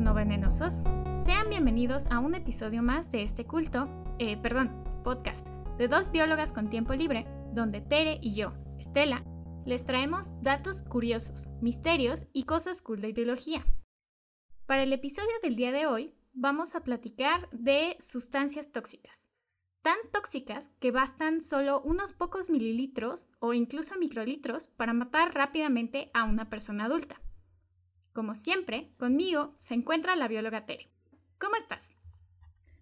no venenosos? Sean bienvenidos a un episodio más de este culto, eh, perdón, podcast, de dos biólogas con tiempo libre, donde Tere y yo, Estela, les traemos datos curiosos, misterios y cosas cool de biología. Para el episodio del día de hoy, vamos a platicar de sustancias tóxicas. Tan tóxicas que bastan solo unos pocos mililitros o incluso microlitros para matar rápidamente a una persona adulta. Como siempre, conmigo se encuentra la bióloga Tere. ¿Cómo estás?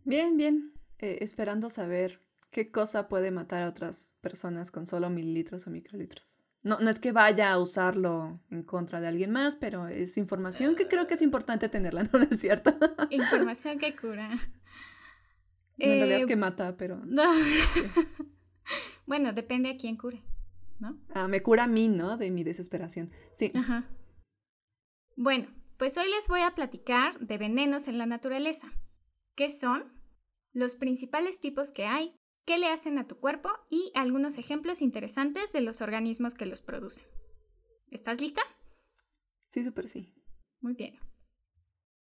Bien, bien. Eh, esperando saber qué cosa puede matar a otras personas con solo mililitros o microlitros. No, no es que vaya a usarlo en contra de alguien más, pero es información que creo que es importante tenerla, ¿no, es cierto? Información que cura. en realidad eh, que mata, pero... bueno, depende a quién cure, ¿no? Ah, me cura a mí, ¿no? De mi desesperación. Sí. Ajá. Bueno, pues hoy les voy a platicar de venenos en la naturaleza. ¿Qué son? Los principales tipos que hay, qué le hacen a tu cuerpo y algunos ejemplos interesantes de los organismos que los producen. ¿Estás lista? Sí, súper sí. Muy bien.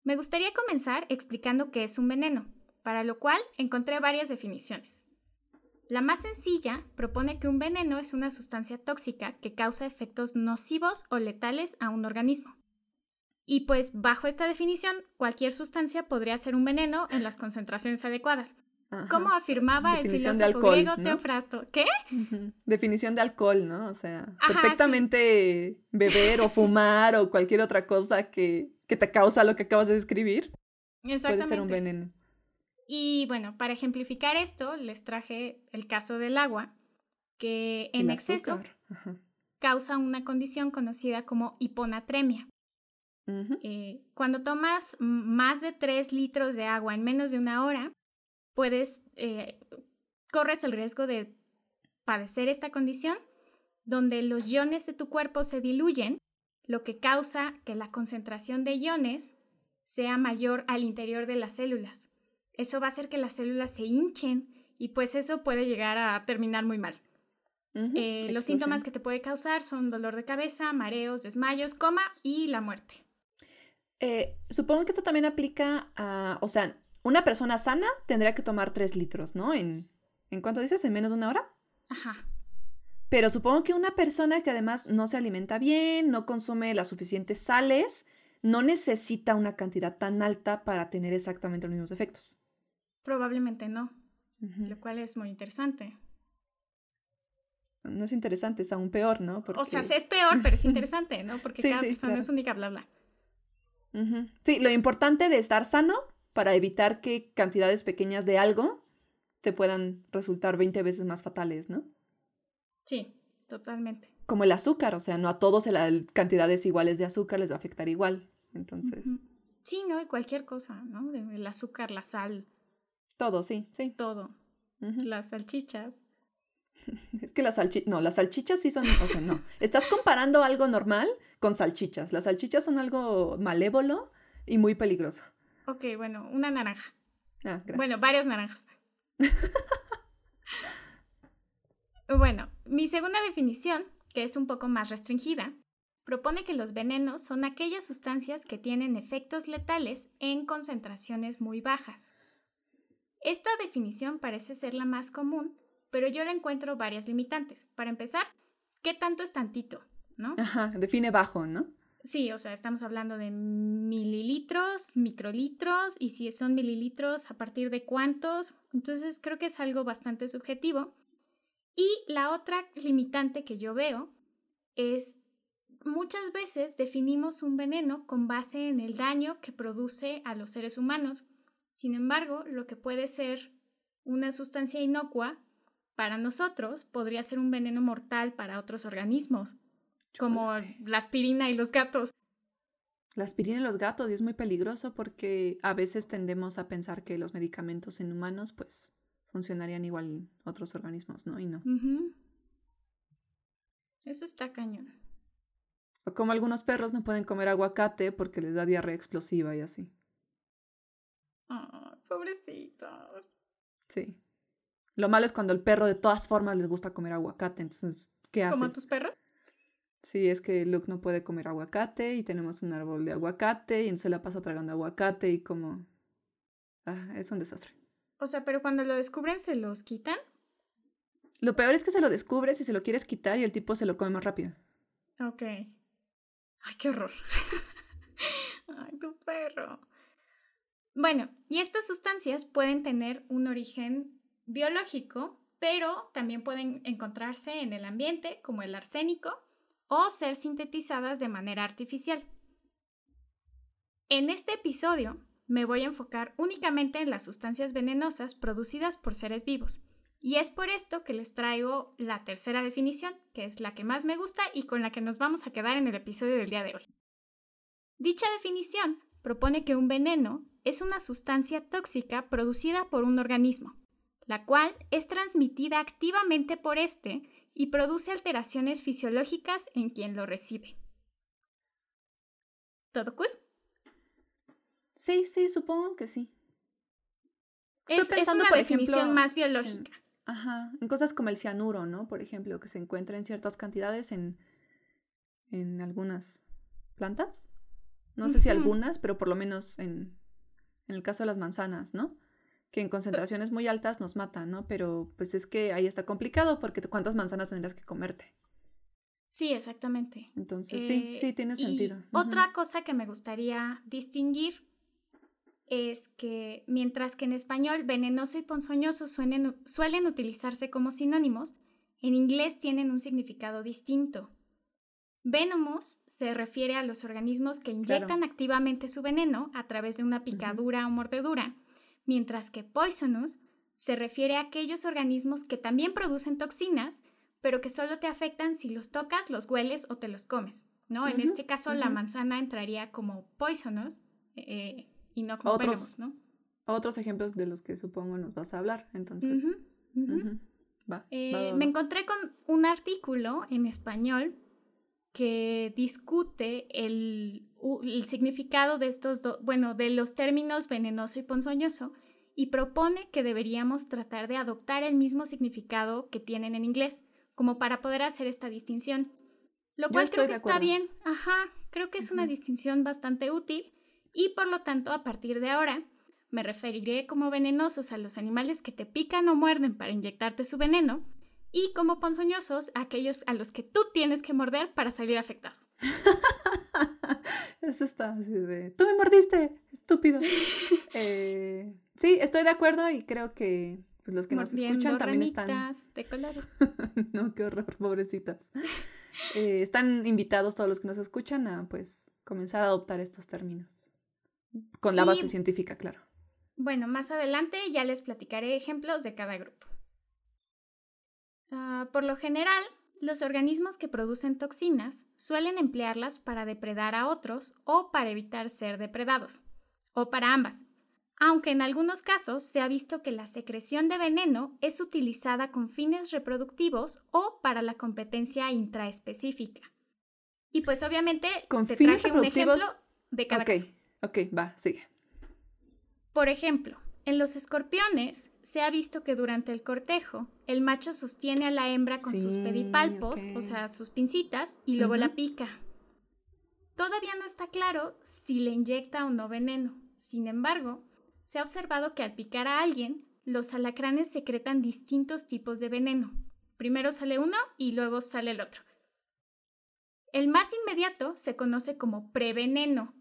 Me gustaría comenzar explicando qué es un veneno, para lo cual encontré varias definiciones. La más sencilla propone que un veneno es una sustancia tóxica que causa efectos nocivos o letales a un organismo. Y pues bajo esta definición, cualquier sustancia podría ser un veneno en las concentraciones adecuadas. Como afirmaba el filósofo griego Teofrasto. ¿Qué? Definición de alcohol, ¿no? O sea, perfectamente beber o fumar o cualquier otra cosa que, que, te causa lo que acabas de describir puede ser un veneno. Y bueno, para ejemplificar esto, les traje el caso del agua, que en exceso causa una condición conocida como hiponatremia. Eh, cuando tomas más de 3 litros de agua en menos de una hora, puedes, eh, corres el riesgo de padecer esta condición donde los iones de tu cuerpo se diluyen, lo que causa que la concentración de iones sea mayor al interior de las células. Eso va a hacer que las células se hinchen y pues eso puede llegar a terminar muy mal. Eh, los síntomas que te puede causar son dolor de cabeza, mareos, desmayos, coma y la muerte. Eh, supongo que esto también aplica a, o sea, una persona sana tendría que tomar 3 litros, ¿no? ¿En, ¿En cuánto dices? ¿En menos de una hora? Ajá. Pero supongo que una persona que además no se alimenta bien, no consume las suficientes sales, no necesita una cantidad tan alta para tener exactamente los mismos efectos. Probablemente no, lo cual es muy interesante. No es interesante, es aún peor, ¿no? O sea, es peor, pero es interesante, ¿no? Porque cada persona es única, bla, bla. Sí, lo importante de estar sano para evitar que cantidades pequeñas de algo te puedan resultar 20 veces más fatales, ¿no? Sí, totalmente. Como el azúcar, o sea, no a todos las cantidades iguales de azúcar les va a afectar igual. Entonces. Sí, ¿no? Cualquier cosa, ¿no? El azúcar, la sal. Todo, sí, sí. Todo. Las salchichas. Es que las salchichas, no, las salchichas sí son, o sea, no. Estás comparando algo normal con salchichas. Las salchichas son algo malévolo y muy peligroso. Ok, bueno, una naranja. Ah, gracias. Bueno, varias naranjas. bueno, mi segunda definición, que es un poco más restringida, propone que los venenos son aquellas sustancias que tienen efectos letales en concentraciones muy bajas. Esta definición parece ser la más común pero yo le encuentro varias limitantes. Para empezar, ¿qué tanto es tantito? ¿No? Ajá, define bajo, ¿no? Sí, o sea, estamos hablando de mililitros, microlitros, y si son mililitros, ¿a partir de cuántos? Entonces creo que es algo bastante subjetivo. Y la otra limitante que yo veo es muchas veces definimos un veneno con base en el daño que produce a los seres humanos. Sin embargo, lo que puede ser una sustancia inocua para nosotros podría ser un veneno mortal para otros organismos, como la aspirina y los gatos. La aspirina y los gatos, y es muy peligroso porque a veces tendemos a pensar que los medicamentos en humanos, pues, funcionarían igual en otros organismos, ¿no? Y no. Eso está cañón. O como algunos perros no pueden comer aguacate porque les da diarrea explosiva y así. Oh, pobrecitos. Sí. Lo malo es cuando el perro de todas formas les gusta comer aguacate, entonces, ¿qué haces? ¿Como tus perros? Sí, es que Luke no puede comer aguacate y tenemos un árbol de aguacate y se la pasa tragando aguacate y como... Ah, es un desastre. O sea, pero cuando lo descubren, ¿se los quitan? Lo peor es que se lo descubres y se lo quieres quitar y el tipo se lo come más rápido. Ok. Ay, qué horror. Ay, tu perro. Bueno, y estas sustancias pueden tener un origen biológico, pero también pueden encontrarse en el ambiente, como el arsénico, o ser sintetizadas de manera artificial. En este episodio me voy a enfocar únicamente en las sustancias venenosas producidas por seres vivos. Y es por esto que les traigo la tercera definición, que es la que más me gusta y con la que nos vamos a quedar en el episodio del día de hoy. Dicha definición propone que un veneno es una sustancia tóxica producida por un organismo, la cual es transmitida activamente por éste y produce alteraciones fisiológicas en quien lo recibe. ¿Todo cool? Sí, sí, supongo que sí. Estoy es, pensando, una por definición más biológica. ajá, en cosas como el cianuro, ¿no? Por ejemplo, que se encuentra en ciertas cantidades en, en algunas plantas. No sé si algunas, pero por lo menos en, en el caso de las manzanas, ¿no? Que en concentraciones muy altas nos matan, ¿no? Pero pues es que ahí está complicado porque cuántas manzanas tendrías que comerte. Sí, exactamente. Entonces, sí, sí, tiene sentido. Otra cosa que me gustaría distinguir es que mientras que en español venenoso y ponzoñoso suelen, suelen utilizarse como sinónimos, en inglés tienen un significado distinto. Venomous se refiere a los organismos que inyectan activamente su veneno a través de una picadura o mordedura, mientras que poisonous se refiere a aquellos organismos que también producen toxinas, pero que solo te afectan si los tocas, los hueles o te los comes. ¿no? En este caso, la manzana entraría como poisonous, eh, y no otros, ¿no? Otros ejemplos de los que supongo nos vas a hablar, entonces. Eh, me encontré con un artículo en español que discute el, el significado de estos dos, bueno, de los términos venenoso y ponzoñoso y propone que deberíamos tratar de adoptar el mismo significado que tienen en inglés, como para poder hacer esta distinción. Lo cual creo que está bien, ajá, creo que es una distinción bastante útil y por lo tanto a partir de ahora me referiré como venenosos a los animales que te pican o muerden para inyectarte su veneno y como ponzoñosos a aquellos a los que tú tienes que morder para salir afectado. Eso está así de, tú me mordiste, estúpido. Eh, sí, estoy de acuerdo y creo que pues, los que nos escuchan también están... de colores. no, qué horror, pobrecitas. Eh, están invitados todos los que nos escuchan a pues comenzar a adoptar estos términos. Con la base científica, claro. Bueno, más adelante ya les platicaré ejemplos de cada grupo. Ah, por lo general, los organismos que producen toxinas suelen emplearlas para depredar a otros o para evitar ser depredados, o para ambas, aunque en algunos casos se ha visto que la secreción de veneno es utilizada con fines reproductivos o para la competencia intraespecífica. Y pues obviamente ¿Con te traje un ejemplo de cada caso. Ok, va, sigue. Por ejemplo, en los escorpiones se ha visto que durante el cortejo el macho sostiene a la hembra con sus pedipalpos, o sea, sus pincitas, y luego la pica. Todavía no está claro si le inyecta o no veneno. Sin embargo, se ha observado que al picar a alguien, los alacranes secretan distintos tipos de veneno. Primero sale uno y luego sale el otro. El más inmediato se conoce como preveneno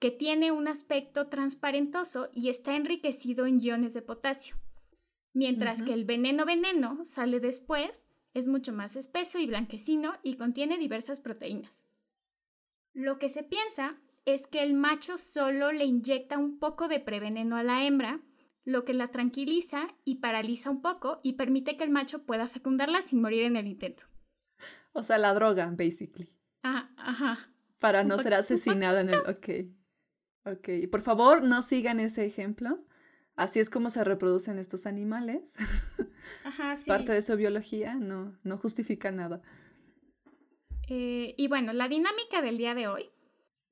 que tiene un aspecto transparentoso y está enriquecido en iones de potasio, mientras que el veneno veneno sale después, es mucho más espeso y blanquecino y contiene diversas proteínas. Lo que se piensa es que el macho solo le inyecta un poco de preveneno a la hembra, lo que la tranquiliza y paraliza un poco y permite que el macho pueda fecundarla sin morir en el intento. O sea, la droga, basically. Ajá, ajá. Para no ser asesinada en el... Ok. Ok, por favor no sigan ese ejemplo. Así es como se reproducen estos animales. Ajá, sí. Parte de su biología no, no justifica nada. Eh, y bueno, la dinámica del día de hoy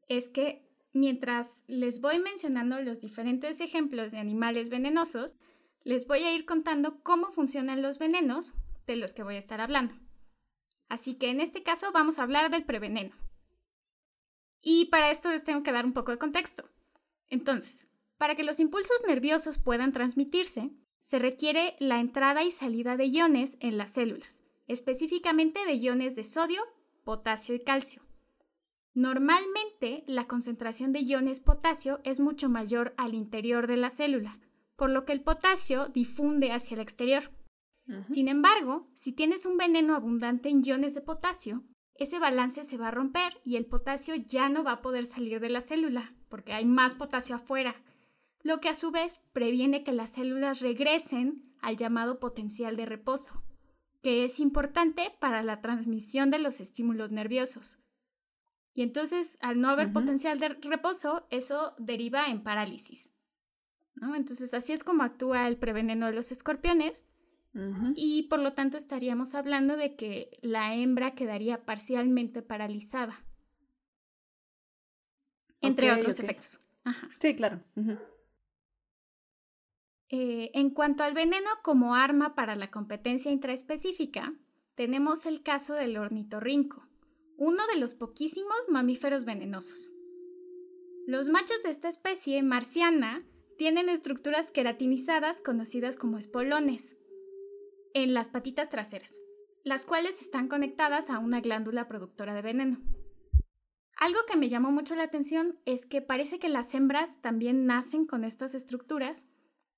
es que mientras les voy mencionando los diferentes ejemplos de animales venenosos, les voy a ir contando cómo funcionan los venenos de los que voy a estar hablando. Así que en este caso vamos a hablar del preveneno. Y para esto les tengo que dar un poco de contexto. Entonces, para que los impulsos nerviosos puedan transmitirse, se requiere la entrada y salida de iones en las células, específicamente de iones de sodio, potasio y calcio. Normalmente, la concentración de iones potasio es mucho mayor al interior de la célula, por lo que el potasio difunde hacia el exterior. Sin embargo, si tienes un veneno abundante en iones de potasio, ese balance se va a romper y el potasio ya no va a poder salir de la célula, porque hay más potasio afuera, lo que a su vez previene que las células regresen al llamado potencial de reposo, que es importante para la transmisión de los estímulos nerviosos. Y entonces, al no haber potencial de reposo, eso deriva en parálisis. Entonces, así es como actúa el preveneno de los escorpiones. Y por lo tanto estaríamos hablando de que la hembra quedaría parcialmente paralizada. Entre otros efectos. Sí, claro. Eh, en cuanto al veneno como arma para la competencia intraespecífica, tenemos el caso del ornitorrinco, uno de los poquísimos mamíferos venenosos. Los machos de esta especie marciana tienen estructuras queratinizadas conocidas como espolones en las patitas traseras, las cuales están conectadas a una glándula productora de veneno. Algo que me llamó mucho la atención es que parece que las hembras también nacen con estas estructuras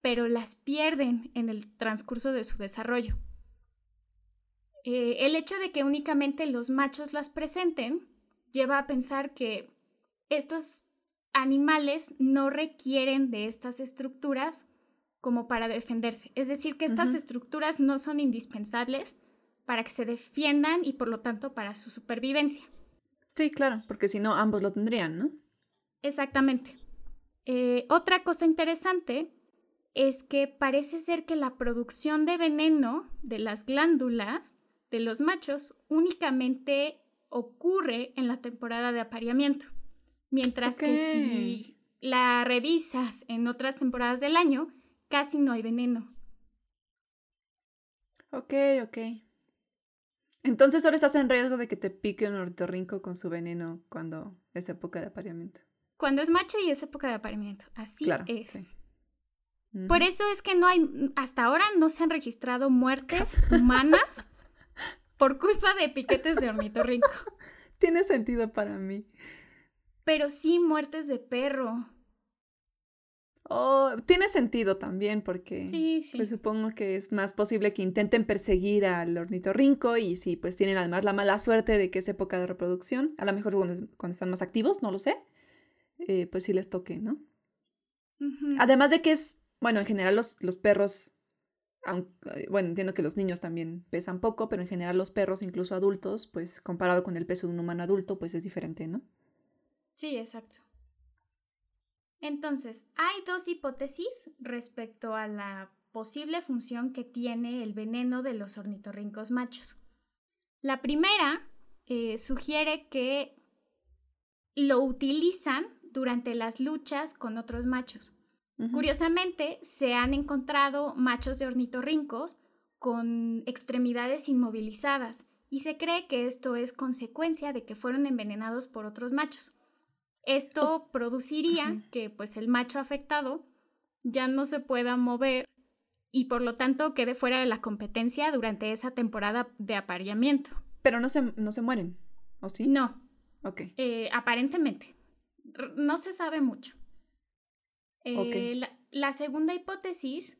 pero las pierden en el transcurso de su desarrollo. Eh, el hecho de que únicamente los machos las presenten lleva a pensar que estos animales no requieren de estas estructuras como para defenderse. Es decir, que estas estructuras no son indispensables para que se defiendan y por lo tanto para su supervivencia. Sí, claro, porque si no, ambos lo tendrían, ¿no? Exactamente. Eh, otra cosa interesante es que parece ser que la producción de veneno de las glándulas de los machos únicamente ocurre en la temporada de apareamiento, mientras que si la revisas en otras temporadas del año, casi no hay veneno. Ok, ok. Entonces ahora estás en riesgo de que te pique un ornitorrinco con su veneno cuando es época de apareamiento. Cuando es macho y es época de apareamiento, así es. Por eso es que no hay, hasta ahora no se han registrado muertes humanas por culpa de piquetes de ornitorrinco. Tiene sentido para mí. Pero sí muertes de perro. Oh, tiene sentido también porque sí, sí. Pues supongo que es más posible que intenten perseguir al ornitorrinco y si pues tienen además la mala suerte de que es época de reproducción, a lo mejor cuando, están más activos, no lo sé, eh, pues sí les toque, ¿no? Además de que es bueno, en general los, los perros, aunque, bueno, entiendo que los niños también pesan poco, pero en general los perros, incluso adultos, pues comparado con el peso de un humano adulto, pues es diferente, ¿no? Sí, exacto. Entonces, hay dos hipótesis respecto a la posible función que tiene el veneno de los ornitorrincos machos. La primera eh, sugiere que lo utilizan durante las luchas con otros machos. Curiosamente, se han encontrado machos de ornitorrincos con extremidades inmovilizadas y se cree que esto es consecuencia de que fueron envenenados por otros machos. Esto produciría que pues el macho afectado ya no se pueda mover y por lo tanto quede fuera de la competencia durante esa temporada de apareamiento. Pero no se, no se mueren, ¿o sí? No. Ok. Eh, aparentemente. No se sabe mucho. Eh, la, segunda hipótesis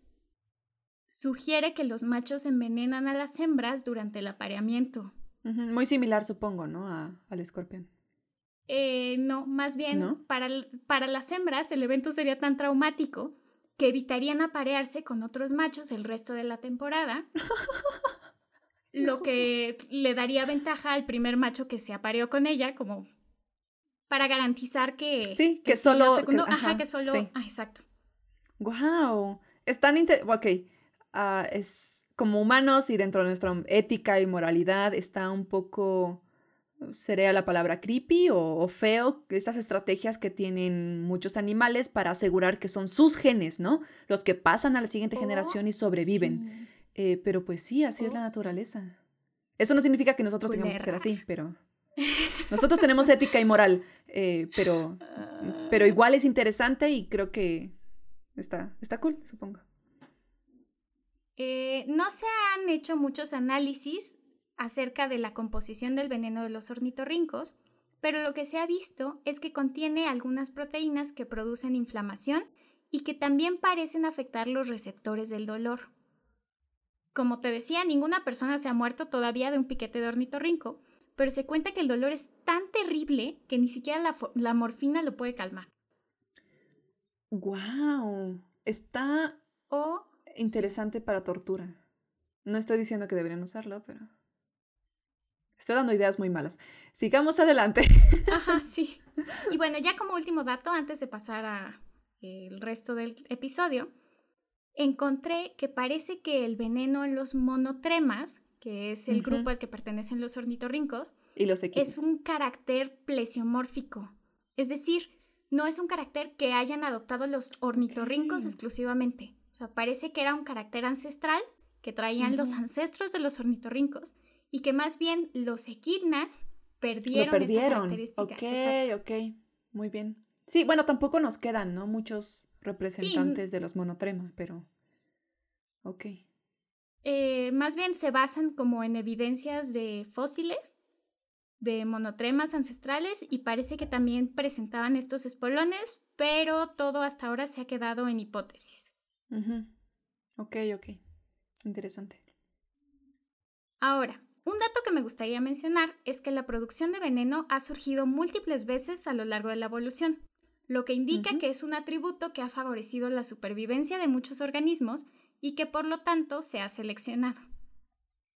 sugiere que los machos envenenan a las hembras durante el apareamiento. Muy similar, supongo, ¿no? al escorpión. Eh, no, más bien, Para, para las hembras el evento sería tan traumático que evitarían aparearse con otros machos el resto de la temporada. Lo que le daría ventaja al primer macho que se apareó con ella, como para garantizar que... Sí, que, solo... ajá, que solo... Ah, exacto. Wow. Es tan inter... Ok. Ah, es como humanos y dentro de nuestra ética y moralidad está un poco... ¿Sería la palabra creepy o, feo? Esas estrategias que tienen muchos animales para asegurar que son sus genes, ¿no? Los que pasan a la siguiente oh, generación y sobreviven. Eh, pero pues sí, así es la oh, naturaleza. Eso no significa que nosotros tengamos que ser así, pero nosotros tenemos ética y moral, eh, pero, pero igual es interesante y creo que está, está cool, supongo. Eh, no se han hecho muchos análisis acerca de la composición del veneno de los ornitorrincos, pero lo que se ha visto es que contiene algunas proteínas que producen inflamación y que también parecen afectar los receptores del dolor. Como te decía, ninguna persona se ha muerto todavía de un piquete de ornitorrinco, pero se cuenta que el dolor es tan terrible que ni siquiera la, morfina lo puede calmar. ¡Wow! Está interesante para tortura. No estoy diciendo que deberían usarlo, pero... Estoy dando ideas muy malas. Sigamos adelante. Ajá, sí. Y bueno, ya como último dato, antes de pasar al el resto del episodio, encontré que parece que el veneno en los monotremas, que es el grupo al que pertenecen los ornitorrincos, ¿Y los es un carácter plesiomórfico. Es decir, no es un carácter que hayan adoptado los ornitorrincos exclusivamente. O sea, parece que era un carácter ancestral que traían los ancestros de los ornitorrincos y que más bien los equidnas perdieron, perdieron. esa característica. Ok, ok, muy bien. Sí, bueno, tampoco nos quedan, ¿no? Muchos representantes de los monotrema, pero... Ok. Eh, más bien se basan como en evidencias de fósiles de monotremas ancestrales y parece que también presentaban estos espolones, pero todo hasta ahora se ha quedado en hipótesis. Ok, ok. Interesante. Ahora, un dato que me gustaría mencionar es que la producción de veneno ha surgido múltiples veces a lo largo de la evolución, lo que indica que es un atributo que ha favorecido la supervivencia de muchos organismos y que por lo tanto se ha seleccionado.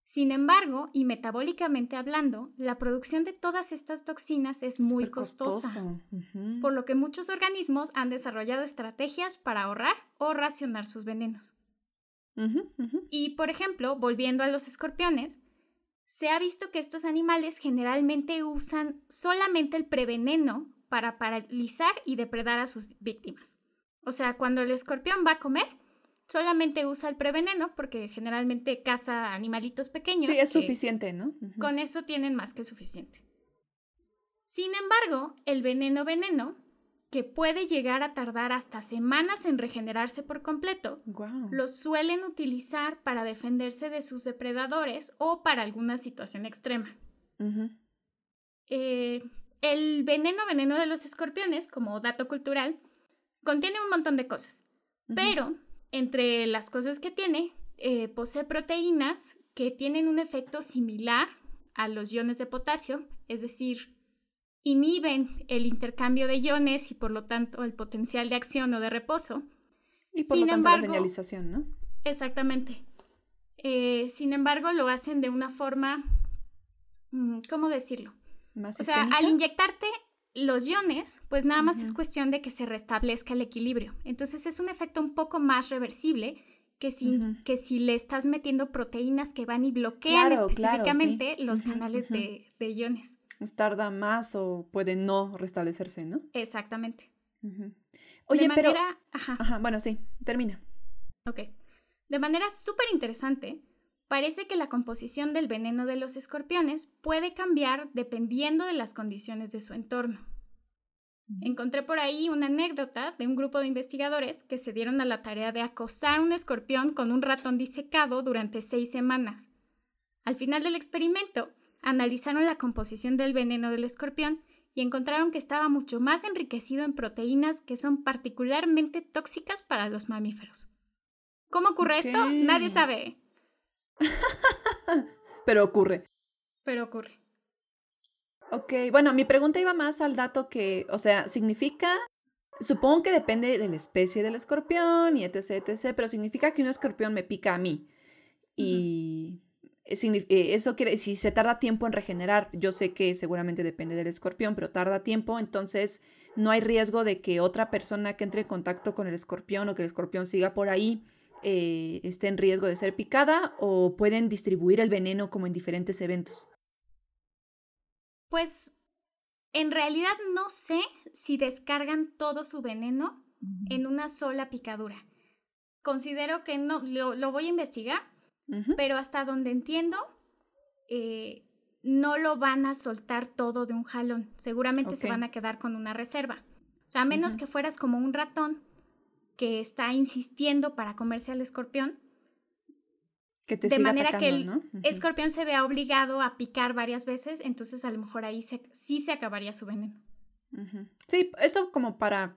Sin embargo, y metabólicamente hablando, la producción de todas estas toxinas es muy costosa, por lo que muchos organismos han desarrollado estrategias para ahorrar o racionar sus venenos. Y, por ejemplo, volviendo a los escorpiones, se ha visto que estos animales generalmente usan solamente el preveneno para paralizar y depredar a sus víctimas. O sea, cuando el escorpión va a comer, solamente usa el preveneno porque generalmente caza animalitos pequeños. Sí, es suficiente, ¿no? Con eso tienen más que suficiente. Sin embargo, el veneno veneno que puede llegar a tardar hasta semanas en regenerarse por completo, lo suelen utilizar para defenderse de sus depredadores o para alguna situación extrema. Eh, el veneno veneno de los escorpiones, como dato cultural, contiene un montón de cosas, pero entre las cosas que tiene, eh, posee proteínas que tienen un efecto similar a los iones de potasio, es decir, inhiben el intercambio de iones y por lo tanto el potencial de acción o de reposo. Y por lo tanto la señalización, ¿no? Exactamente. Eh, sin embargo, lo hacen de una forma, mm, ¿cómo decirlo? ¿Más o sea, al inyectarte los iones, pues nada más es cuestión de que se restablezca el equilibrio. Entonces es un efecto un poco más reversible que si, que si le estás metiendo proteínas que van y bloquean específicamente los canales de, de, iones tarda más o puede no restablecerse, ¿no? Exactamente. Oye, pero... Ajá. bueno, sí, termina. Ok. De manera súper interesante, parece que la composición del veneno de los escorpiones puede cambiar dependiendo de las condiciones de su entorno. Encontré por ahí una anécdota de un grupo de investigadores que se dieron a la tarea de acosar un escorpión con un ratón disecado durante seis semanas. Al final del experimento, analizaron la composición del veneno del escorpión y encontraron que estaba mucho más enriquecido en proteínas que son particularmente tóxicas para los mamíferos. ¿Cómo ocurre esto? Nadie sabe. Pero ocurre. Pero ocurre. Ok, bueno, mi pregunta iba más al dato que, o sea, significa, supongo que depende de la especie del escorpión y etc, etc, pero significa que un escorpión me pica a mí. Y eh, eh, eso quiere, si se tarda tiempo en regenerar, yo sé que seguramente depende del escorpión, pero tarda tiempo, entonces no hay riesgo de que otra persona que entre en contacto con el escorpión o que el escorpión siga por ahí eh, esté en riesgo de ser picada o pueden distribuir el veneno como en diferentes eventos. Pues en realidad no sé si descargan todo su veneno en una sola picadura. Considero que no, lo voy a investigar, pero hasta donde entiendo, eh, no lo van a soltar todo de un jalón. Seguramente se van a quedar con una reserva. O sea, a menos que fueras como un ratón que está insistiendo para comerse al escorpión. Que te de manera que el escorpión se vea obligado a picar varias veces, entonces a lo mejor ahí sí se acabaría su veneno. Sí, eso como para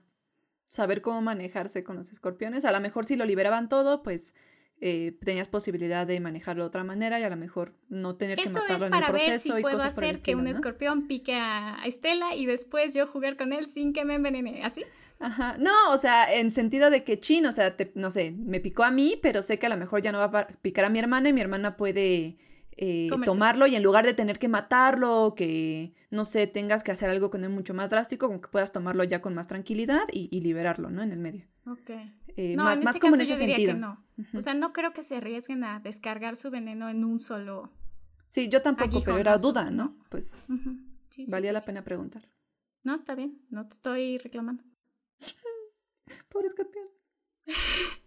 saber cómo manejarse con los escorpiones. A lo mejor si lo liberaban todo, pues eh, tenías posibilidad de manejarlo de otra manera y a lo mejor no tener que matarlo en el proceso ver si y puedo hacer que un escorpión pique a Estela y después yo jugar con él sin que me envenene, ¿así? Ajá, no, o sea, en sentido de que chin, o sea, no sé, me picó a mí, pero sé que a lo mejor ya no va a picar a mi hermana y mi hermana puede eh, tomarlo y en lugar de tener que matarlo, que no sé, tengas que hacer algo con él mucho más drástico, como que puedas tomarlo ya con más tranquilidad y, liberarlo, ¿no? En el medio. Ok. Eh, más, más como en ese sentido. no. O sea, no creo que se arriesguen a descargar su veneno en un solo. Sí, yo tampoco, pero era duda, ¿no? Pues valía la pena preguntar. No, está bien, no te estoy reclamando. Pobre escorpión.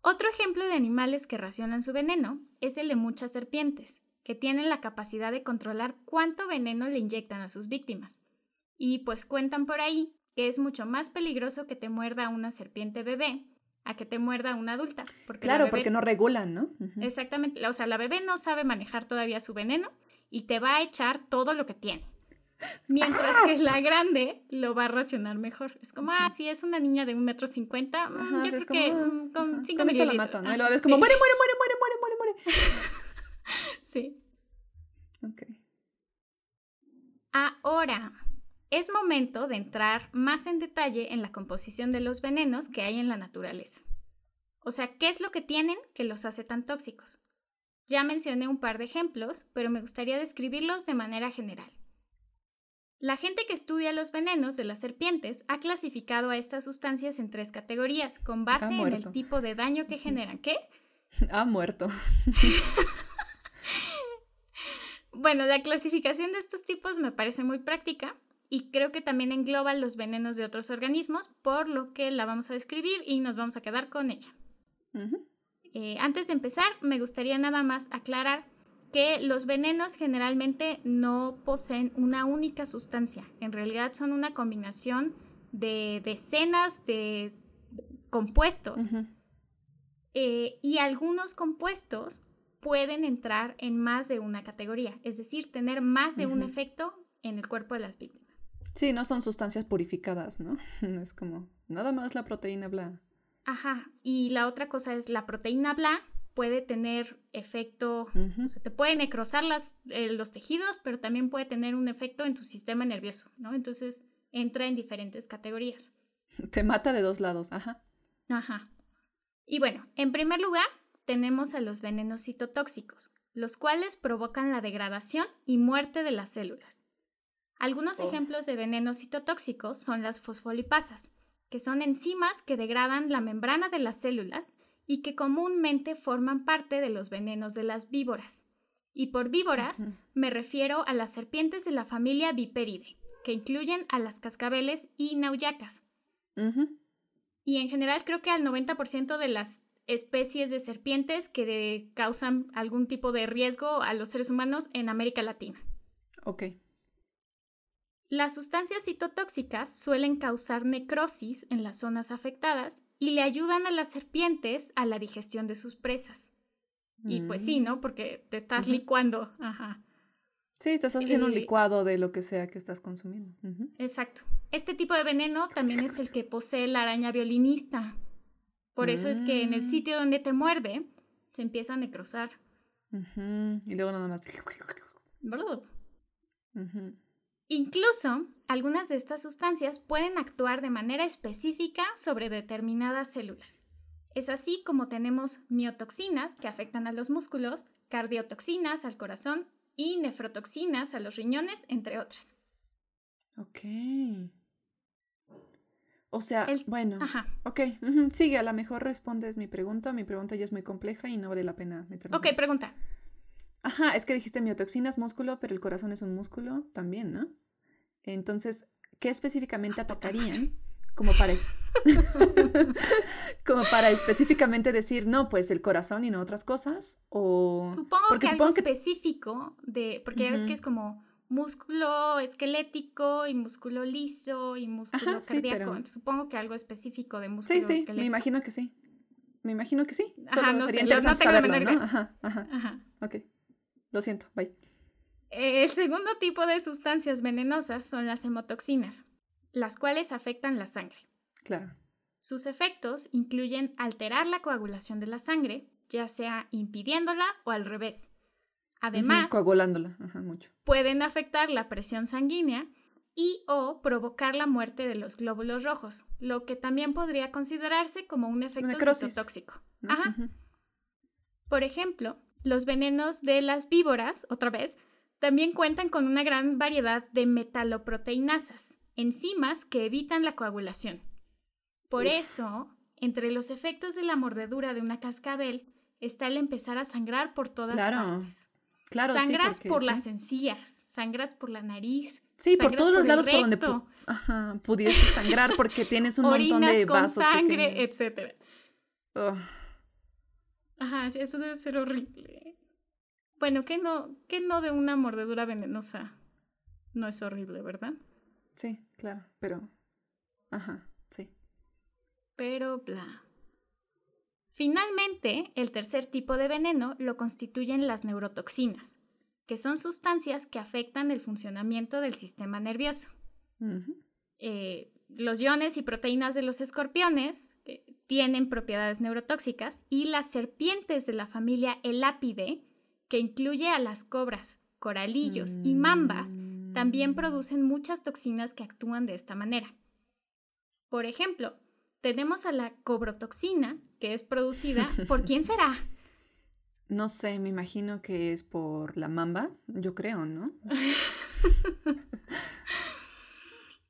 Otro ejemplo de animales que racionan su veneno es el de muchas serpientes, que tienen la capacidad de controlar cuánto veneno le inyectan a sus víctimas. Y pues cuentan por ahí que es mucho más peligroso que te muerda una serpiente bebé a que te muerda una adulta. Porque claro, porque no regulan, ¿no? Exactamente. O sea, la bebé no sabe manejar todavía su veneno y te va a echar todo lo que tiene. Mientras ¡Ah! que la grande lo va a racionar mejor. Es como, ah, si es una niña de un metro cincuenta, mm, yo creo que con cinco mililitros. la mato, ¿no? Y lo ves como, muere, muere, muere, muere, muere, muere, muere. sí. Ok. Ahora, es momento de entrar más en detalle en la composición de los venenos que hay en la naturaleza. O sea, ¿qué es lo que tienen que los hace tan tóxicos? Ya mencioné un par de ejemplos, pero me gustaría describirlos de manera general. La gente que estudia los venenos de las serpientes ha clasificado a estas sustancias en tres categorías, con base en el tipo de daño que generan. ¿Qué? Ha muerto. bueno, la clasificación de estos tipos me parece muy práctica y creo que también engloba los venenos de otros organismos, por lo que la vamos a describir y nos vamos a quedar con ella. Eh, antes de empezar, me gustaría nada más aclarar que los venenos generalmente no poseen una única sustancia, en realidad son una combinación de decenas de compuestos eh, y algunos compuestos pueden entrar en más de una categoría, es decir, tener más de un efecto en el cuerpo de las víctimas. Sí, no son sustancias purificadas, ¿no? Es como nada más la proteína bla. Ajá, y la otra cosa es la proteína bla puede tener efecto, o sea, te puede necrosar las, eh, los tejidos, pero también puede tener un efecto en tu sistema nervioso, ¿no? Entonces entra en diferentes categorías. Te mata de dos lados, ajá. Ajá. Y bueno, en primer lugar, tenemos a los venenos citotóxicos, los cuales provocan la degradación y muerte de las células. Algunos oh. ejemplos de venenos citotóxicos son las fosfolipasas, que son enzimas que degradan la membrana de la célula y que comúnmente forman parte de los venenos de las víboras. Y por víboras me refiero a las serpientes de la familia Viperidae, que incluyen a las cascabeles y nauyacas. Y en general creo que al 90% de las especies de serpientes que causan algún tipo de riesgo a los seres humanos en América Latina. Ok. Las sustancias citotóxicas suelen causar necrosis en las zonas afectadas y le ayudan a las serpientes a la digestión de sus presas. Y pues sí, ¿no? Mm. Porque te estás licuando. Ajá. Sí, estás haciendo un licuado de lo que sea que estás consumiendo. Exacto. Este tipo de veneno también es el que posee la araña violinista. Por eso es que en el mm. sitio donde te muerde, se empieza a necrosar. Y luego nada más. Incluso, algunas de estas sustancias pueden actuar de manera específica sobre determinadas células. Es así como tenemos miotoxinas que afectan a los músculos, cardiotoxinas al corazón y nefrotoxinas a los riñones, entre otras. Ok. O sea, bueno. Ajá. Ok, sigue, a lo mejor respondes mi pregunta. Mi pregunta ya es muy compleja y no vale la pena meterme. Ok, pregunta. Ajá, es que dijiste miotoxinas, músculo, pero el corazón es un músculo también, ¿no? Entonces, ¿qué específicamente atacarían Como para, como para específicamente decir, no, pues el corazón y no otras cosas. O... Supongo porque que algo específico de, porque ya ves que es como músculo esquelético y músculo liso y músculo cardíaco. supongo que algo específico de músculo sí, sí, me imagino que sí. Me imagino que sí. Solo no sería interesante saberlo, ¿no? Ajá, ajá. Ajá. Ok. Lo siento, bye. El segundo tipo de sustancias venenosas son las hemotoxinas, las cuales afectan la sangre. Claro. Sus efectos incluyen alterar la coagulación de la sangre, ya sea impidiéndola o al revés. Además, coagulándola, mucho. pueden afectar la presión sanguínea y o provocar la muerte de los glóbulos rojos, lo que también podría considerarse como un efecto citotóxico. Ajá. Por ejemplo, los venenos de las víboras, otra vez, también cuentan con una gran variedad de metaloproteinasas, enzimas que evitan la coagulación. Por eso, entre los efectos de la mordedura de una cascabel está el empezar a sangrar por todas partes. Claro, Sangras por las encías, sangras por la nariz. Sí, por todos los lados por donde ajá, pudiese sangrar porque tienes un montón de vasos con sangre, etcétera. Ajá, sí, eso debe ser horrible. Bueno, ¿qué no, qué no de una mordedura venenosa no es horrible, verdad? Sí, claro, pero... Ajá, sí. Pero bla. Finalmente, el tercer tipo de veneno lo constituyen las neurotoxinas, que son sustancias que afectan el funcionamiento del sistema nervioso. Eh, los iones y proteínas de los escorpiones tienen propiedades neurotóxicas y las serpientes de la familia Elápide, que incluye a las cobras, coralillos y mambas, también mm. producen muchas toxinas que actúan de esta manera. Por ejemplo, tenemos a la cobrotoxina, que es producida por quién será? No sé, me imagino que es por la mamba, yo creo, ¿no?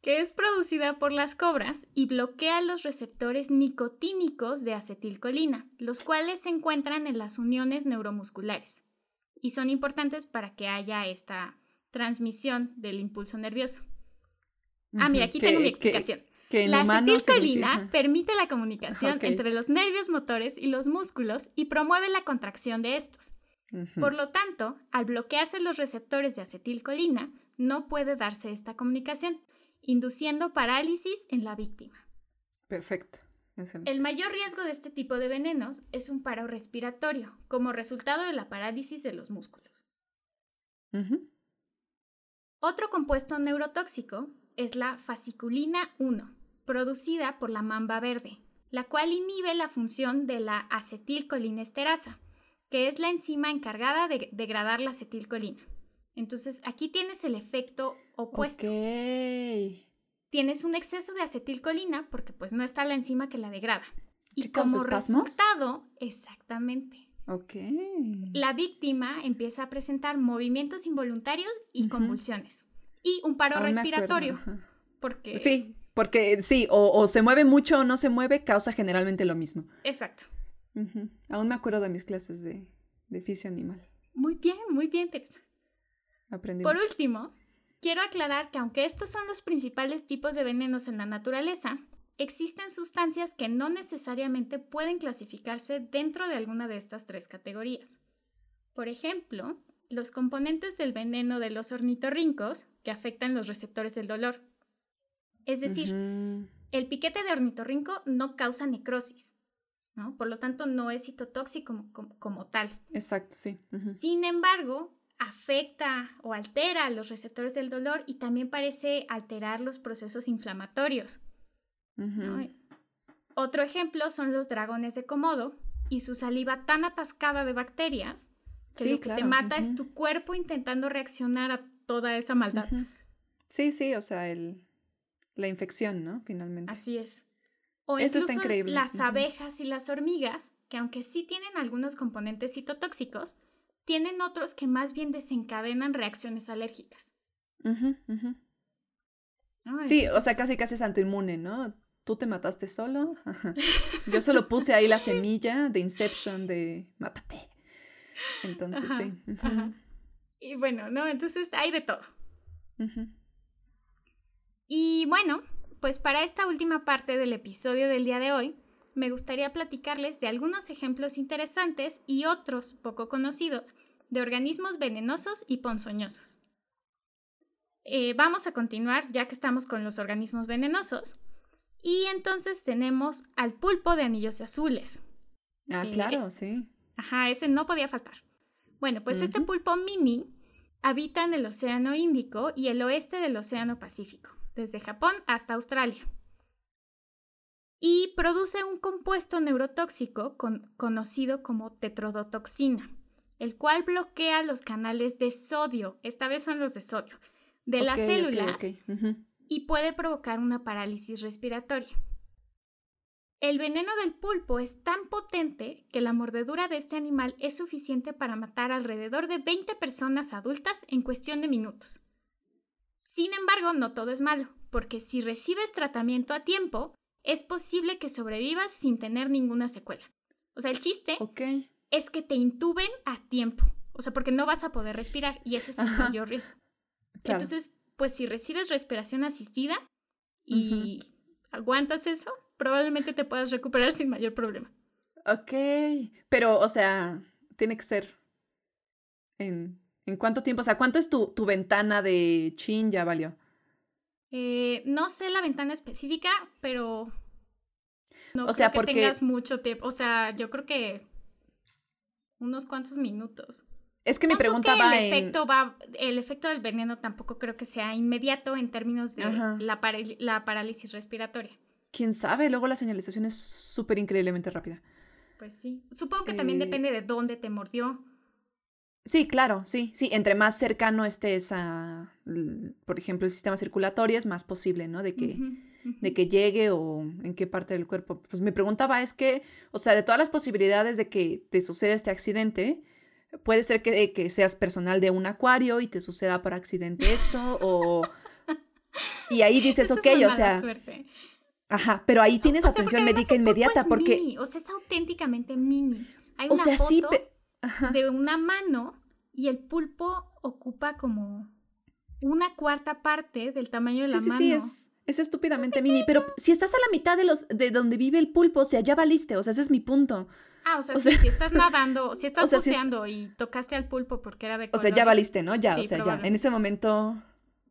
que es producida por las cobras y bloquea los receptores nicotínicos de acetilcolina, los cuales se encuentran en las uniones neuromusculares y son importantes para que haya esta transmisión del impulso nervioso. Ah, mira, aquí tengo mi explicación. la acetilcolina permite la comunicación entre los nervios motores y los músculos y promueve la contracción de estos. Por lo tanto, al bloquearse los receptores de acetilcolina, no puede darse esta comunicación, induciendo parálisis en la víctima. Perfecto. El mayor riesgo de este tipo de venenos es un paro respiratorio, como resultado de la parálisis de los músculos. Otro compuesto neurotóxico es la fasciculina 1, producida por la mamba verde, la cual inhibe la función de la acetilcolinesterasa, que es la enzima encargada de degradar la acetilcolina. Entonces, aquí tienes el efecto opuesto. Tienes un exceso de acetilcolina porque pues no está la enzima que la degrada. Y como resultado, exactamente. La víctima empieza a presentar movimientos involuntarios y convulsiones. Y un paro respiratorio. Porque sí, porque sí, o, se mueve mucho o no se mueve, causa generalmente lo mismo. Exacto. Aún me acuerdo de mis clases de, de fisio animal. Muy bien, muy bien, Teresa. Aprendí. Por último, quiero aclarar que aunque estos son los principales tipos de venenos en la naturaleza, existen sustancias que no necesariamente pueden clasificarse dentro de alguna de estas tres categorías. Por ejemplo, los componentes del veneno de los ornitorrincos que afectan los receptores del dolor, es decir, el piquete de ornitorrinco no causa necrosis, ¿no? Por lo tanto, no es citotóxico como, tal. Exacto, sí. Sin embargo, afecta o altera los receptores del dolor y también parece alterar los procesos inflamatorios. Otro ejemplo son los dragones de Komodo y su saliva tan atascada de bacterias que lo que te mata es tu cuerpo intentando reaccionar a toda esa maldad. Sí, sí, o sea, el, la infección, ¿no? Finalmente. Así es. O Eso está increíble. Las abejas y las hormigas, que aunque sí tienen algunos componentes citotóxicos, tienen otros que más bien desencadenan reacciones alérgicas. sí, o sea, casi casi es inmune, ¿no? Tú te mataste solo. Yo solo puse ahí la semilla de Inception de mátate. Entonces, sí. Y bueno, ¿no? Entonces hay de todo. Y bueno, pues para esta última parte del episodio del día de hoy, me gustaría platicarles de algunos ejemplos interesantes y otros poco conocidos de organismos venenosos y ponzoñosos. Eh, vamos a continuar ya que estamos con los organismos venenosos. Y entonces tenemos al pulpo de anillos azules. Ah, eh, claro, sí. Ajá, ese no podía faltar. Bueno, pues este pulpo mini habita en el Océano Índico y el oeste del Océano Pacífico, desde Japón hasta Australia. Y produce un compuesto neurotóxico conocido como tetrodotoxina, el cual bloquea los canales de sodio, esta vez son los de sodio, de las células y puede provocar una parálisis respiratoria. El veneno del pulpo es tan potente que la mordedura de este animal es suficiente para matar alrededor de 20 personas adultas en cuestión de minutos. Sin embargo, no todo es malo, porque si recibes tratamiento a tiempo, es posible que sobrevivas sin tener ninguna secuela. O sea, el chiste es que te intuben a tiempo, o sea, porque no vas a poder respirar y ese es el mayor riesgo. Entonces, pues si recibes respiración asistida y aguantas eso, probablemente te puedas recuperar sin mayor problema. Ok, pero, o sea, tiene que ser en, ¿en cuánto tiempo? O sea, ¿cuánto es tu, tu ventana de chin ya valió? Eh, no sé la ventana específica, pero no o sea, porque... tengas mucho tiempo. O sea, yo creo que unos cuantos minutos. Es que mi pregunta va el efecto va el efecto del veneno tampoco creo que sea inmediato en términos de la, la parálisis respiratoria quién sabe, luego la señalización es súper increíblemente rápida. Pues sí. Supongo que también eh, depende de dónde te mordió. Sí, claro, sí, sí. Entre más cercano estés a, por ejemplo, el sistema circulatorio, es más posible, ¿no? De que, de que llegue o en qué parte del cuerpo. Pues mi preguntaba es que, o sea, de todas las posibilidades de que te suceda este accidente, puede ser que, que seas personal de un acuario y te suceda por accidente esto, o... Y ahí dices, ok, o sea... Suerte. Ajá, pero ahí tienes atención médica inmediata porque... Mini, o sea, es auténticamente mini. Hay una foto de una mano y el pulpo ocupa como una cuarta parte del tamaño de la mano. Sí, sí, es, es estúpidamente mini. Pero si estás a la mitad de los de donde vive el pulpo, o sea, ya valiste, o sea, ese es mi punto. Ah, o sea, si estás nadando, si estás buceando y tocaste al pulpo porque era de O sea, ya valiste, ¿no? Ya, o sea, ya. En ese momento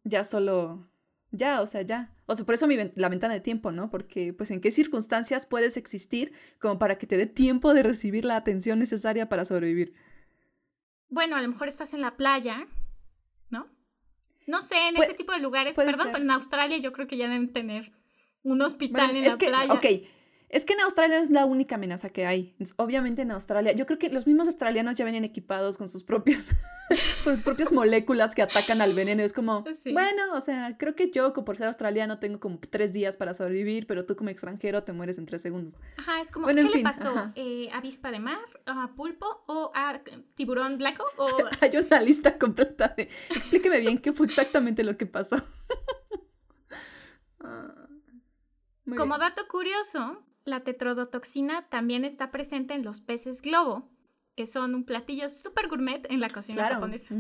ya solo ya, o sea, ya. O sea, por eso mi, la ventana de tiempo, ¿no? Porque, pues, ¿en qué circunstancias puedes existir como para que te dé tiempo de recibir la atención necesaria para sobrevivir? Bueno, a lo mejor estás en la playa, ¿no? No sé, en ese tipo de lugares, perdón, pero en Australia yo creo que ya deben tener un hospital en la playa. Ok, es que en Australia es la única amenaza que hay. Obviamente en Australia, yo creo que los mismos australianos ya venían equipados con sus propios, con sus propias moléculas que atacan al veneno. Es como, bueno, o sea, creo que yo, por ser australiano, tengo como tres días para sobrevivir, pero tú como extranjero te mueres en tres segundos. Ajá, es como, ¿qué le pasó? Eh, ¿Avispa de mar? ¿A pulpo? ¿O a tiburón blanco? ¿O... hay una lista completa de... Explíqueme bien qué fue exactamente lo que pasó. Ah, como dato curioso, la tetrodotoxina también está presente en los peces globo, que son un platillo súper gourmet en la cocina japonesa.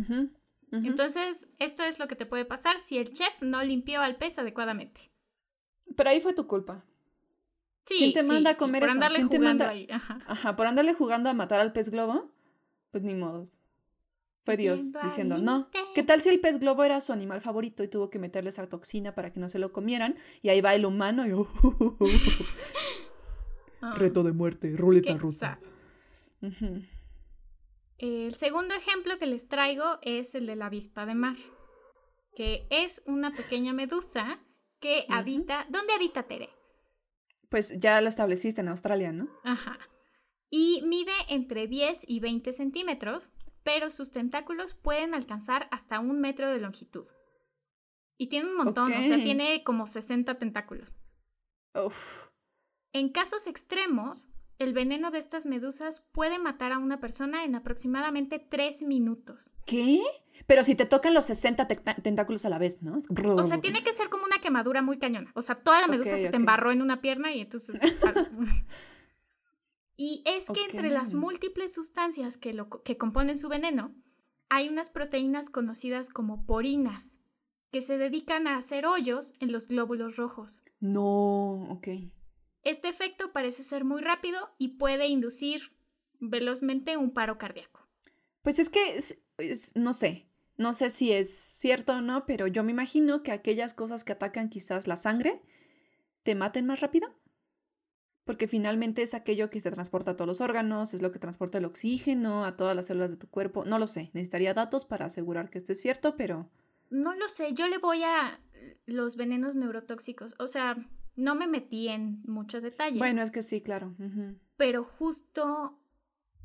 Entonces, esto es lo que te puede pasar si el chef no limpió al pez adecuadamente. Pero ahí fue tu culpa. Sí, ¿Quién te manda a comer por Andarle jugando ahí. Ajá. por andarle jugando a matar al pez globo, pues ni modos. Fue Dios diciendo, no, ¿qué tal si el pez globo era su animal favorito y tuvo que meterle esa toxina para que no se lo comieran? Y ahí va el humano y... Ah. Reto de muerte, ruleta rusa. El segundo ejemplo que les traigo es el de la avispa de mar, que es una pequeña medusa que habita. ¿Dónde habita Tere? Pues ya lo estableciste en Australia, ¿no? Ajá. Y mide entre 10 y 20 centímetros, pero sus tentáculos pueden alcanzar hasta un metro de longitud. Y tiene un montón, o sea, tiene como 60 tentáculos. Uf. En casos extremos, el veneno de estas medusas puede matar a una persona en aproximadamente tres minutos. ¿Qué? Pero si te tocan los 60 tentáculos a la vez, ¿no? O sea, tiene que ser como una quemadura muy cañona. O sea, toda la medusa se te embarró en una pierna y entonces... y es que entre las múltiples sustancias que, lo, que componen su veneno, hay unas proteínas conocidas como porinas, que se dedican a hacer hoyos en los glóbulos rojos. No, ok. Este efecto parece ser muy rápido y puede inducir velozmente un paro cardíaco. Pues es que, no sé, no sé si es cierto o no, pero yo me imagino que aquellas cosas que atacan quizás la sangre te maten más rápido. Porque finalmente es aquello que se transporta a todos los órganos, es lo que transporta el oxígeno a todas las células de tu cuerpo. No lo sé, necesitaría datos para asegurar que esto es cierto, pero... No lo sé, yo le voy a los venenos neurotóxicos. O sea, no me metí en mucho detalle. Bueno, es que sí, claro. Pero justo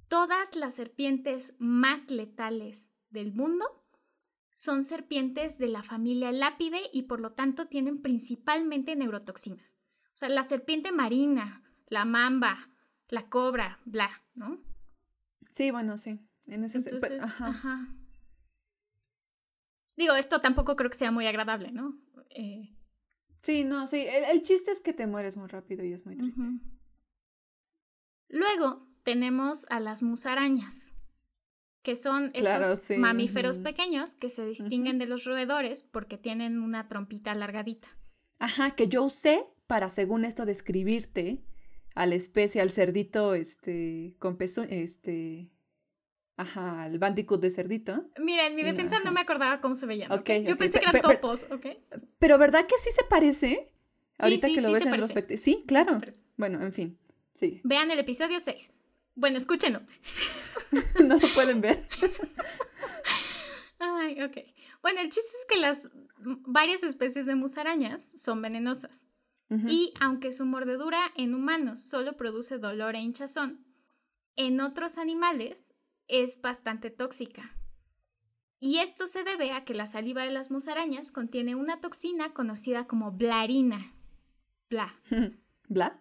todas las serpientes más letales del mundo son serpientes de la familia Lápide y por lo tanto tienen principalmente neurotoxinas. O sea, la serpiente marina, la mamba, la cobra, bla, ¿no? Sí, bueno, sí. En ese Entonces, ajá. Digo, esto tampoco creo que sea muy agradable, ¿no? Eh, Sí, no, sí. El, chiste es que te mueres muy rápido y es muy triste. Luego tenemos a las musarañas, que son estos mamíferos pequeños que se distinguen de los roedores porque tienen una trompita alargadita. Ajá, que yo usé para, según esto, describirte a la especie, al cerdito, este, con peso, este, Ajá, el bandicoot de cerdito. Mira, en mi defensa no me acordaba cómo se veían. Okay, Yo pensé que eran topos, ¿ok? Pero ¿verdad que sí se parece? Ahorita que lo ves en retrospectiva. Sí, claro. bueno, en fin. Sí. Vean el episodio 6. Bueno, escúchenlo. no lo pueden ver. Ay, ok. Bueno, el chiste es que las varias especies de musarañas son venenosas. Y aunque su mordedura en humanos solo produce dolor e hinchazón, en otros animales es bastante tóxica. Y esto se debe a que la saliva de las musarañas contiene una toxina conocida como blarina. Bla. ¿Bla?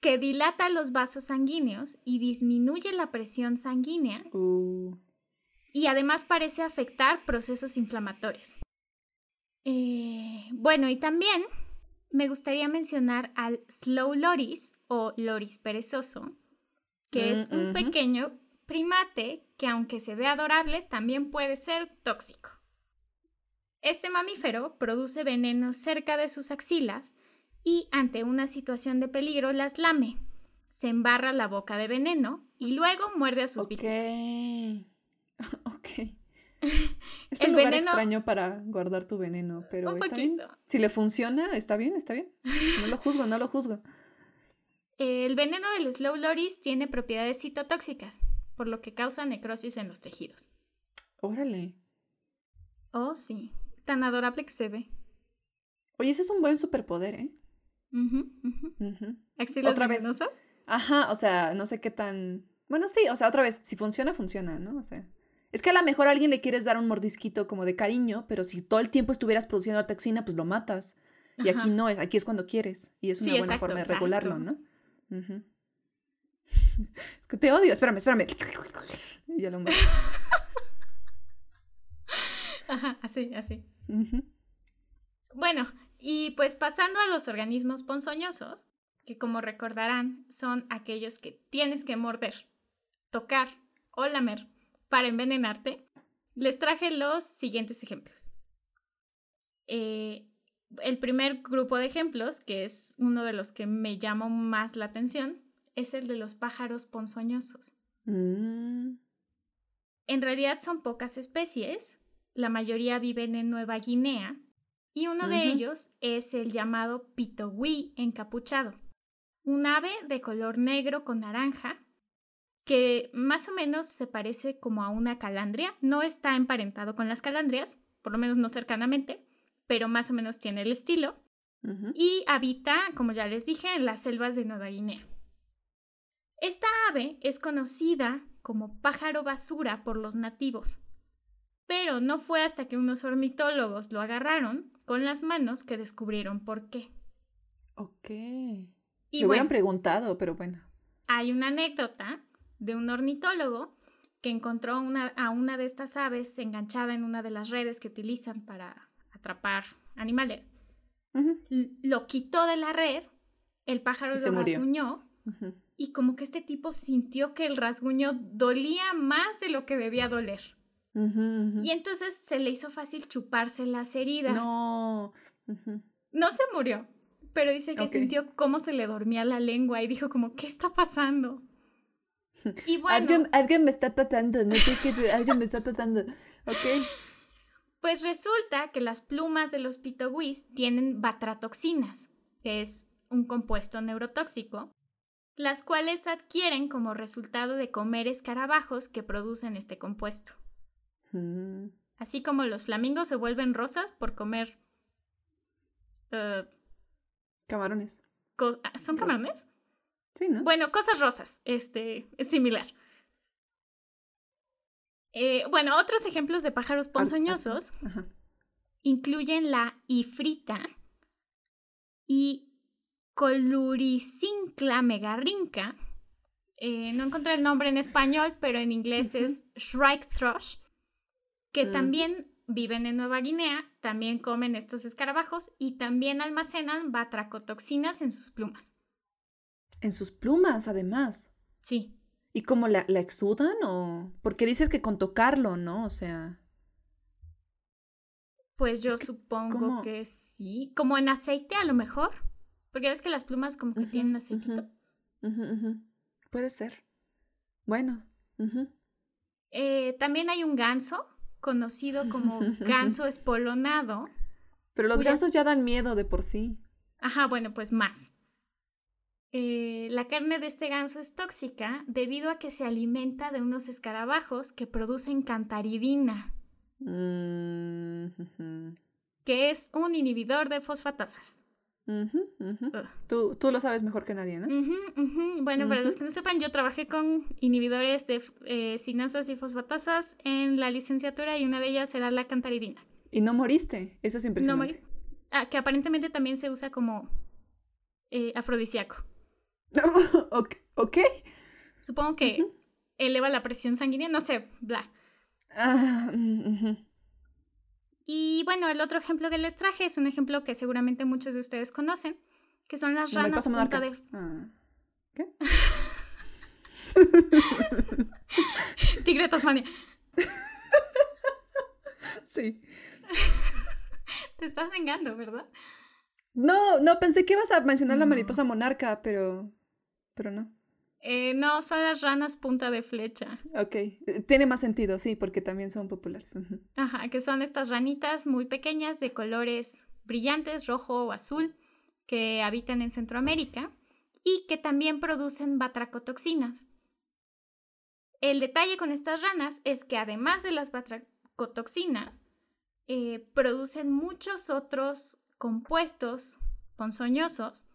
Que dilata los vasos sanguíneos y disminuye la presión sanguínea. Uh. Y además parece afectar procesos inflamatorios. Eh, bueno, y también me gustaría mencionar al slow loris o loris perezoso, que es mm, un pequeño primate que aunque se ve adorable, también puede ser tóxico. Este mamífero produce veneno cerca de sus axilas y ante una situación de peligro las lame, se embarra la boca de veneno y luego muerde a sus víctimas. Ok. Es un lugar extraño para guardar tu veneno, pero está bien. Si le funciona, está bien, está bien. No lo juzgo, no lo juzgo. El veneno del Slow Loris tiene propiedades citotóxicas, por lo que causa necrosis en los tejidos. Órale. Oh, sí. Tan adorable que se ve. Oye, ese es un buen superpoder, ¿eh? ¿Otra venenosas? Ajá, o sea, no sé qué tan... Bueno, sí, o sea, otra vez, si funciona, funciona, ¿no? O sea... Es que a lo mejor a alguien le quieres dar un mordisquito como de cariño, pero si todo el tiempo estuvieras produciendo la toxina, pues lo matas. Y aquí no, aquí es cuando quieres. Y es una buena forma de regularlo, ¿no? Es que te odio. Espérame, espérame. Y ya lo Ajá, así, así. Bueno, y pues pasando a los organismos ponzoñosos, que como recordarán son aquellos que tienes que morder, tocar o lamer para envenenarte, les traje los siguientes ejemplos. Eh, el primer grupo de ejemplos, que es uno de los que me llamó más la atención, es el de los pájaros ponzoñosos. Mm. En realidad son pocas especies, la mayoría viven en Nueva Guinea, y uno de ellos es el llamado pitogui encapuchado, un ave de color negro con naranja que más o menos se parece como a una calandria, no está emparentado con las calandrias, por lo menos no cercanamente, pero más o menos tiene el estilo, y habita, como ya les dije, en las selvas de Nueva Guinea. Esta ave es conocida como pájaro basura por los nativos, pero no fue hasta que unos ornitólogos lo agarraron con las manos que descubrieron por qué. Ok. Y hubieran preguntado, pero bueno. Hay una anécdota de un ornitólogo que encontró a una de estas aves enganchada en una de las redes que utilizan para atrapar animales. Lo quitó de la red, el pájaro lo rasguñó y como que este tipo sintió que el rasguño dolía más de lo que debía doler. Y entonces se le hizo fácil chuparse las heridas. No. No se murió, pero dice que sintió cómo se le dormía la lengua y dijo como, ¿qué está pasando? Y bueno. Alguien, me está pasando, no sé qué, alguien me está pasando. Ok. Pues resulta que las plumas de los pitogüis tienen batratoxinas, que es un compuesto neurotóxico, las cuales adquieren como resultado de comer escarabajos que producen este compuesto. Mm. Así como los flamingos se vuelven rosas por comer... Eh, camarones. Ah, ¿Son camarones? Sí, ¿no? Bueno, cosas rosas, este, es similar. Eh, bueno, otros ejemplos de pájaros ponzoñosos incluyen la ifrita y Coluricincla megarrinca. Eh, no encontré el nombre en español, pero en inglés es Shrike Thrush, que mm. también viven en Nueva Guinea, también comen estos escarabajos y también almacenan batracotoxinas en sus plumas. En sus plumas, además. Sí. ¿Y cómo la, la exudan o...? Porque dices que con tocarlo, ¿no? O sea... Pues yo supongo que sí. Como en aceite a lo mejor. Porque ves que las plumas como que tienen aceitito. Puede ser. Bueno. Eh, también hay un ganso, conocido como ganso espolonado. Pero los gansos ya dan miedo de por sí. Ajá, bueno, pues más. Eh, la carne de este ganso es tóxica debido a que se alimenta de unos escarabajos que producen cantaridina, mm, que es un inhibidor de fosfatasas. Tú, tú, lo sabes mejor que nadie, ¿no? Bueno, para los que no sepan, yo trabajé con inhibidores de eh, sinasas y fosfatasas en la licenciatura y una de ellas era la cantaridina. ¿Y no moriste? Eso es impresionante. No morí. Ah, que aparentemente también se usa como eh, afrodisíaco. ok. Supongo que eleva la presión sanguínea, no sé, bla. Ah, y bueno, el otro ejemplo que les traje es un ejemplo que seguramente muchos de ustedes conocen, que son las ranas punta de... Ah, ¿Qué? Tigre Tasmania. Sí. Te estás vengando, ¿verdad? No, no, pensé que ibas a mencionar la mariposa monarca, pero. Pero no. Eh, no, son las ranas punta de flecha. Ok, eh, tiene más sentido, sí, porque también son populares. Ajá, que son estas ranitas muy pequeñas de colores brillantes, rojo o azul, que habitan en Centroamérica y que también producen batracotoxinas. El detalle con estas ranas es que además de las batracotoxinas, eh, producen muchos otros compuestos ponzoñosos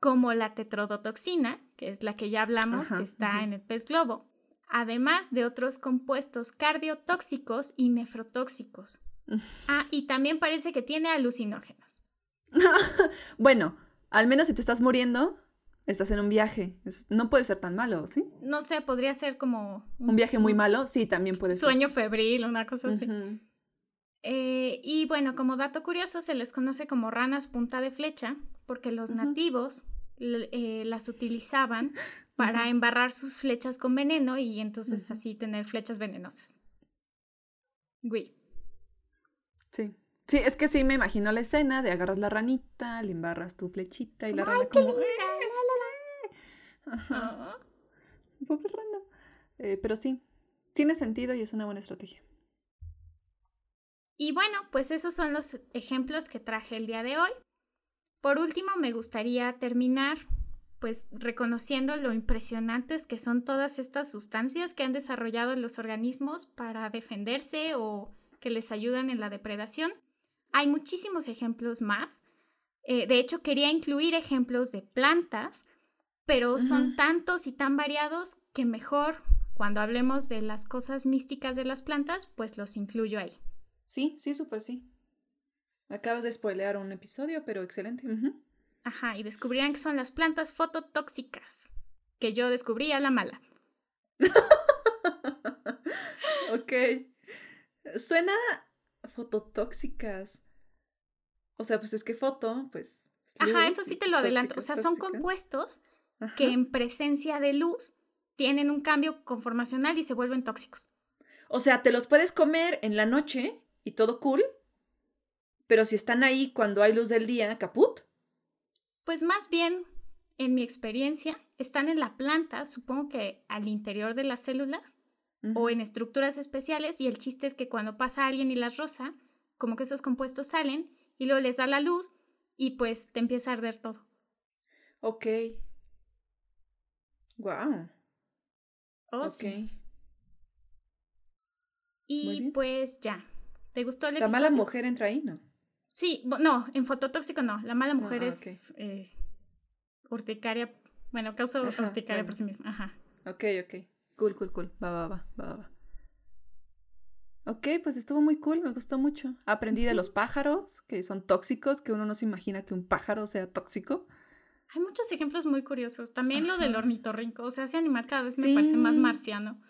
como la tetrodotoxina, que es la que ya hablamos, que está en el pez globo, además de otros compuestos cardiotóxicos y nefrotóxicos. ah, y también parece que tiene alucinógenos. bueno, al menos si te estás muriendo, estás en un viaje. no puede ser tan malo, ¿sí? No sé, podría ser como... Un, viaje muy malo, sí, también puede ser. Sueño febril, una cosa así. Eh, y bueno, como dato curioso, se les conoce como ranas punta de flecha, porque los nativos eh, las utilizaban para embarrar sus flechas con veneno y entonces así tener flechas venenosas. Güey. Sí. Sí, es que sí me imagino la escena de agarras la ranita, le embarras tu flechita y la rana como... Ajá. Pobre rana. Eh, pero sí, tiene sentido y es una buena estrategia. Y bueno, pues esos son los ejemplos que traje el día de hoy. Por último, me gustaría terminar pues reconociendo lo impresionantes que son todas estas sustancias que han desarrollado los organismos para defenderse o que les ayudan en la depredación. Hay muchísimos ejemplos más. Eh, de hecho, quería incluir ejemplos de plantas, pero son tantos y tan variados que mejor cuando hablemos de las cosas místicas de las plantas, pues los incluyo ahí. Sí, sí, súper sí. Acabas de spoilear un episodio, pero excelente. Ajá, y descubrirán que son las plantas fototóxicas, que yo descubrí a la mala. ok. Suena fototóxicas. O sea, pues es que foto, pues... Ajá, eso sí te lo adelanto. O sea, son compuestos que en presencia de luz tienen un cambio conformacional y se vuelven tóxicos. O sea, te los puedes comer en la noche y todo cool, pero si están ahí cuando hay luz del día, caput. Pues más bien, en mi experiencia, están en la planta, supongo que al interior de las células o en estructuras especiales y el chiste es que cuando pasa alguien y las rosa, como que esos compuestos salen y luego les da la luz y pues te empieza a arder todo. Ok. Wow. Oh, ok. Y pues ya. ¿Te gustó el La mala mujer entra ahí, ¿no? Sí, no, en fototóxico no. La mala mujer ah, es eh, urticaria. Bueno, causa urticaria por sí misma. Ajá. Ok, ok. Cool, cool, cool. Va, va, va, va, va. Ok, pues estuvo muy cool, me gustó mucho. Aprendí de los pájaros, que son tóxicos, que uno no se imagina que un pájaro sea tóxico. Hay muchos ejemplos muy curiosos. También lo del ornitorrinco. O sea, ese animal cada vez me parece más marciano.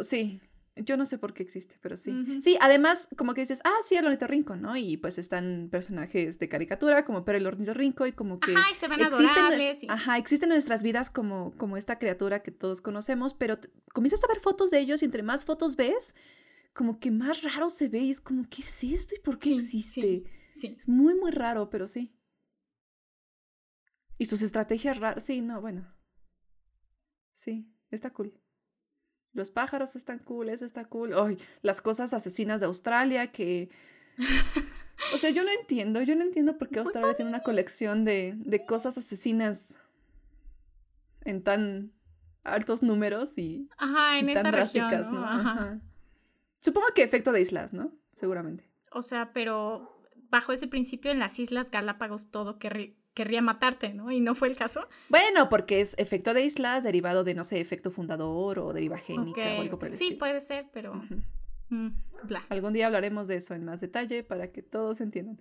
Sí, yo no sé por qué existe, pero sí. Sí, además, como que dices, ah, sí, el ornitorrinco, ¿no? Y pues están personajes de caricatura como Pero el ornitorrinco y como que... Ajá, y se van existen, Ajá, existen en nuestras vidas como, como esta criatura que todos conocemos, pero comienzas a ver fotos de ellos y entre más fotos ves, como que más raro se ve y es como, ¿qué es esto y por qué existe? Sí, Es muy, muy raro, pero sí. Y sus estrategias raras, sí, no, bueno. Sí, está cool. Los pájaros están cool, eso está cool. Ay, las cosas asesinas de Australia que... O sea, yo no entiendo, yo no entiendo por qué Australia tiene una colección de, de cosas asesinas en tan altos números y, Ajá, en tan drásticas, ¿no? Ajá. Supongo que efecto de islas, ¿no? Seguramente. O sea, pero bajo ese principio en las islas Galápagos todo que querría matarte, ¿no? Y no fue el caso. Bueno, porque es efecto de islas derivado de, no sé, efecto fundador o deriva génica o algo por el Sí, puede ser, pero... Mm, bla. Algún día hablaremos de eso en más detalle para que todos entiendan.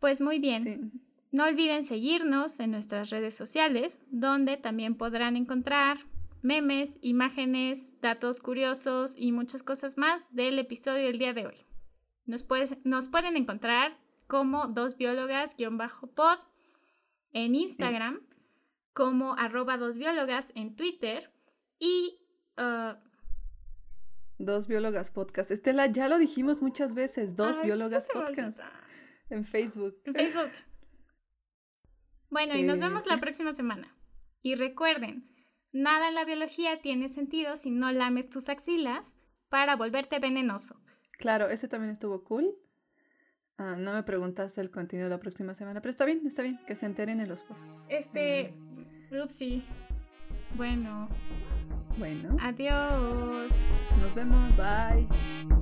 Pues muy bien. No olviden seguirnos en nuestras redes sociales, donde también podrán encontrar memes, imágenes, datos curiosos y muchas cosas más del episodio del día de hoy. Nos, nos pueden encontrar como dos biólogas-pod en Instagram, como arroba dos biólogas en Twitter y... Uh, dos biólogas podcast. Estela, ya lo dijimos muchas veces, dos biólogas podcast. En Facebook. En Facebook. Bueno, y nos vemos la próxima semana. Y recuerden, nada en la biología tiene sentido si no lames tus axilas para volverte venenoso. Claro, ese también estuvo cool. Ah, no me preguntaste el contenido de la próxima semana, pero está bien, está bien, que se enteren en los posts. Este, upsi. Bueno. Bueno. Adiós. Nos vemos, bye.